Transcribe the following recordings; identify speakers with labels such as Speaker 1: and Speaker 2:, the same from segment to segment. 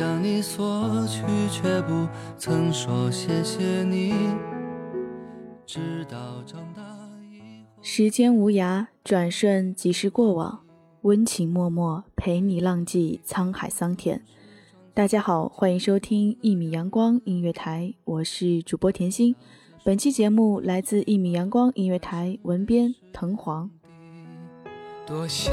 Speaker 1: 向你索取，却不曾说谢谢你。直到长大以后。
Speaker 2: 时间无涯，转瞬即是过往。温情脉脉，陪你浪迹沧海桑田。大家好，欢迎收听一米阳光音乐台，我是主播甜心。本期节目来自一米阳光音乐台文编藤黄。
Speaker 3: 多想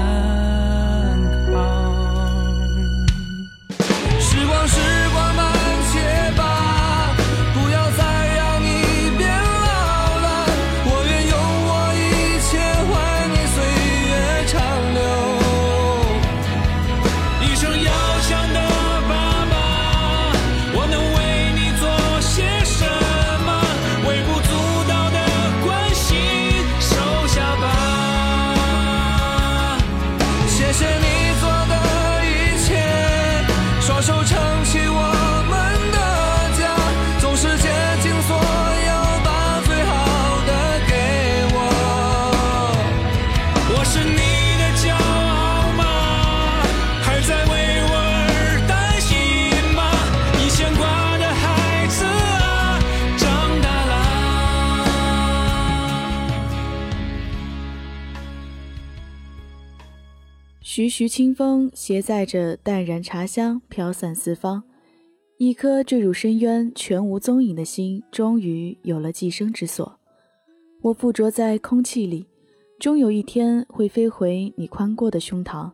Speaker 2: 徐徐清风携载着淡然茶香飘散四方，一颗坠入深渊全无踪影的心，终于有了寄生之所。我附着在空气里，终有一天会飞回你宽阔的胸膛。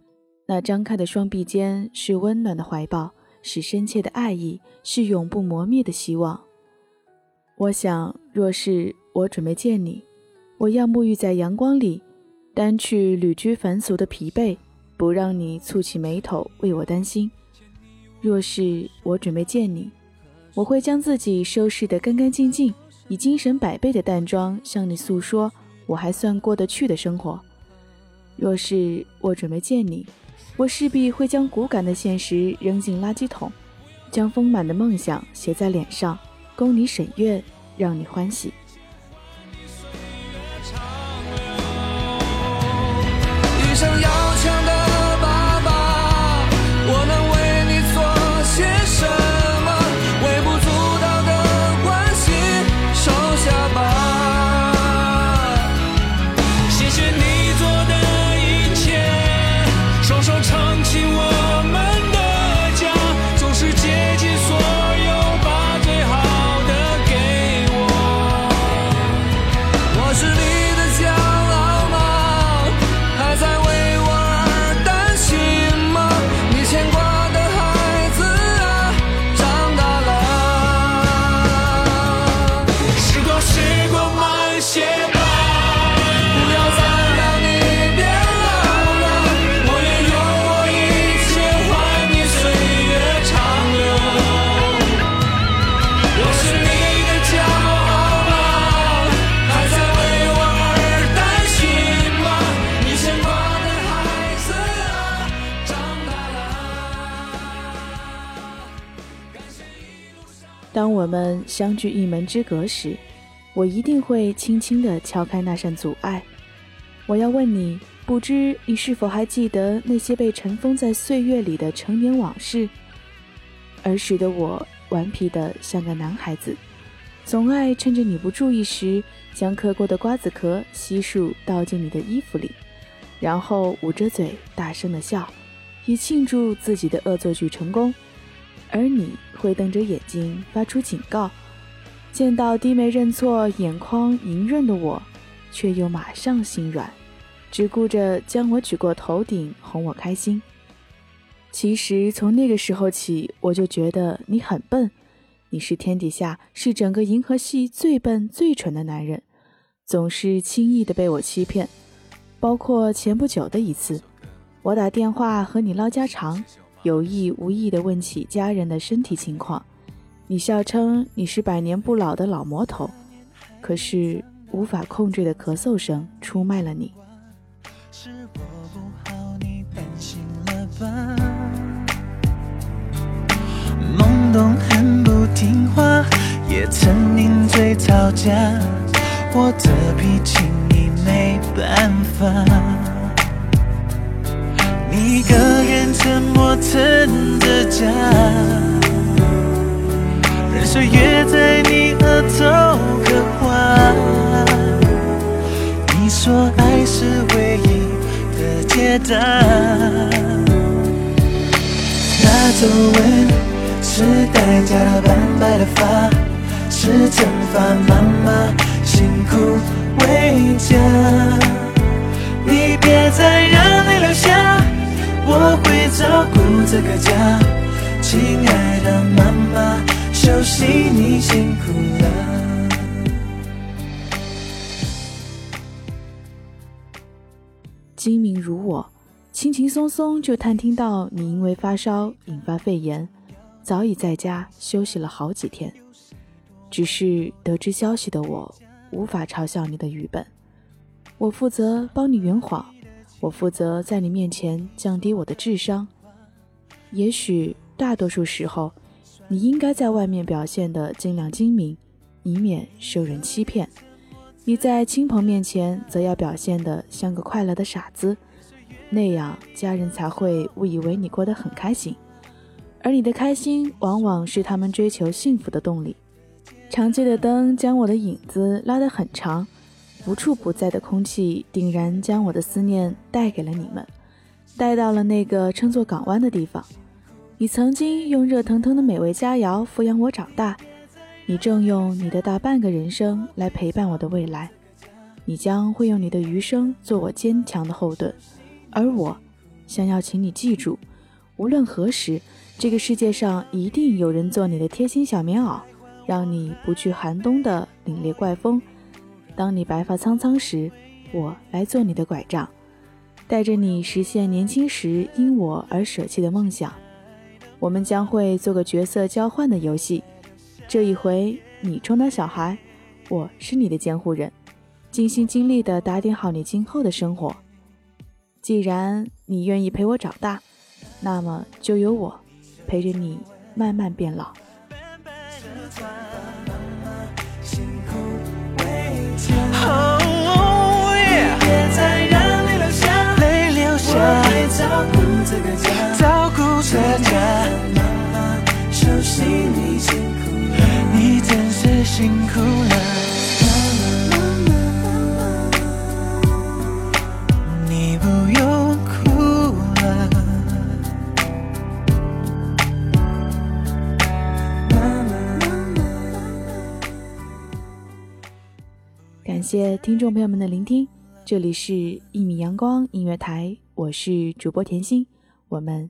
Speaker 2: 那张开的双臂间是温暖的怀抱，是深切的爱意，是永不磨灭的希望。我想，若是我准备见你，我要沐浴在阳光里，掸去旅居凡俗的疲惫。不让你蹙起眉头为我担心。若是我准备见你，我会将自己收拾得干干净净，以精神百倍的淡妆向你诉说我还算过得去的生活。若是我准备见你，我势必会将骨感的现实扔进垃圾桶，将丰满的梦想写在脸上，供你审阅，让你欢喜。
Speaker 3: 一声
Speaker 2: 当我们相距一门之隔时，我一定会轻轻地敲开那扇阻碍。我要问你，不知你是否还记得那些被尘封在岁月里的成年往事？儿时的我，顽皮的像个男孩子，总爱趁着你不注意时，将嗑过的瓜子壳悉数倒进你的衣服里，然后捂着嘴大声地笑，以庆祝自己的恶作剧成功。而你会瞪着眼睛发出警告，见到低眉认错、眼眶莹润的我，却又马上心软，只顾着将我举过头顶哄我开心。其实从那个时候起，我就觉得你很笨，你是天底下是整个银河系最笨最蠢的男人，总是轻易的被我欺骗。包括前不久的一次，我打电话和你唠家常，有意无意的问起家人的身体情况，你笑称你是百年不老的老魔头，可是无法控制的咳嗽声出卖了你。是我不好，你担心了吧？
Speaker 4: 懵懂很不听话，也曾拧嘴吵架，我的脾气你没办法。一个人沉默撑着家，任岁月在你额头刻画。你说爱是唯一的解答，那皱纹。是代价斑白的发，是惩罚妈妈辛苦为家。你别再让，照顾这个家。亲爱的妈妈，休息你辛苦了。
Speaker 2: 精明如我，轻轻松松就探听到你因为发烧引发肺炎。早已在家休息了好几天，只是得知消息的我无法嘲笑你的愚笨。我负责帮你圆谎，我负责在你面前降低我的智商。也许大多数时候，你应该在外面表现得尽量精明，以免受人欺骗；你在亲朋面前则要表现得像个快乐的傻子，那样家人才会误以为你过得很开心。而你的开心，往往是他们追求幸福的动力。长街的灯将我的影子拉得很长，无处不在的空气定然将我的思念带给了你们，带到了那个称作港湾的地方。你曾经用热腾腾的美味佳肴抚养我长大，你正用你的大半个人生来陪伴我的未来。你将会用你的余生做我坚强的后盾，而我，想要请你记住，无论何时。这个世界上一定有人做你的贴心小棉袄，让你不惧寒冬的凛冽怪风。当你白发苍苍时，我来做你的拐杖，带着你实现年轻时因我而舍弃的梦想。我们将会做个角色交换的游戏，这一回你充当小孩，我是你的监护人，尽心尽力地打点好你今后的生活。既然你愿意陪我长大，那么就由我。陪着你慢慢变老。
Speaker 4: 这个家。妈妈，休息你辛苦了，你真是辛苦了。
Speaker 2: 感谢听众朋友们的聆听，这里是《一米阳光音乐台》，我是主播甜心，我们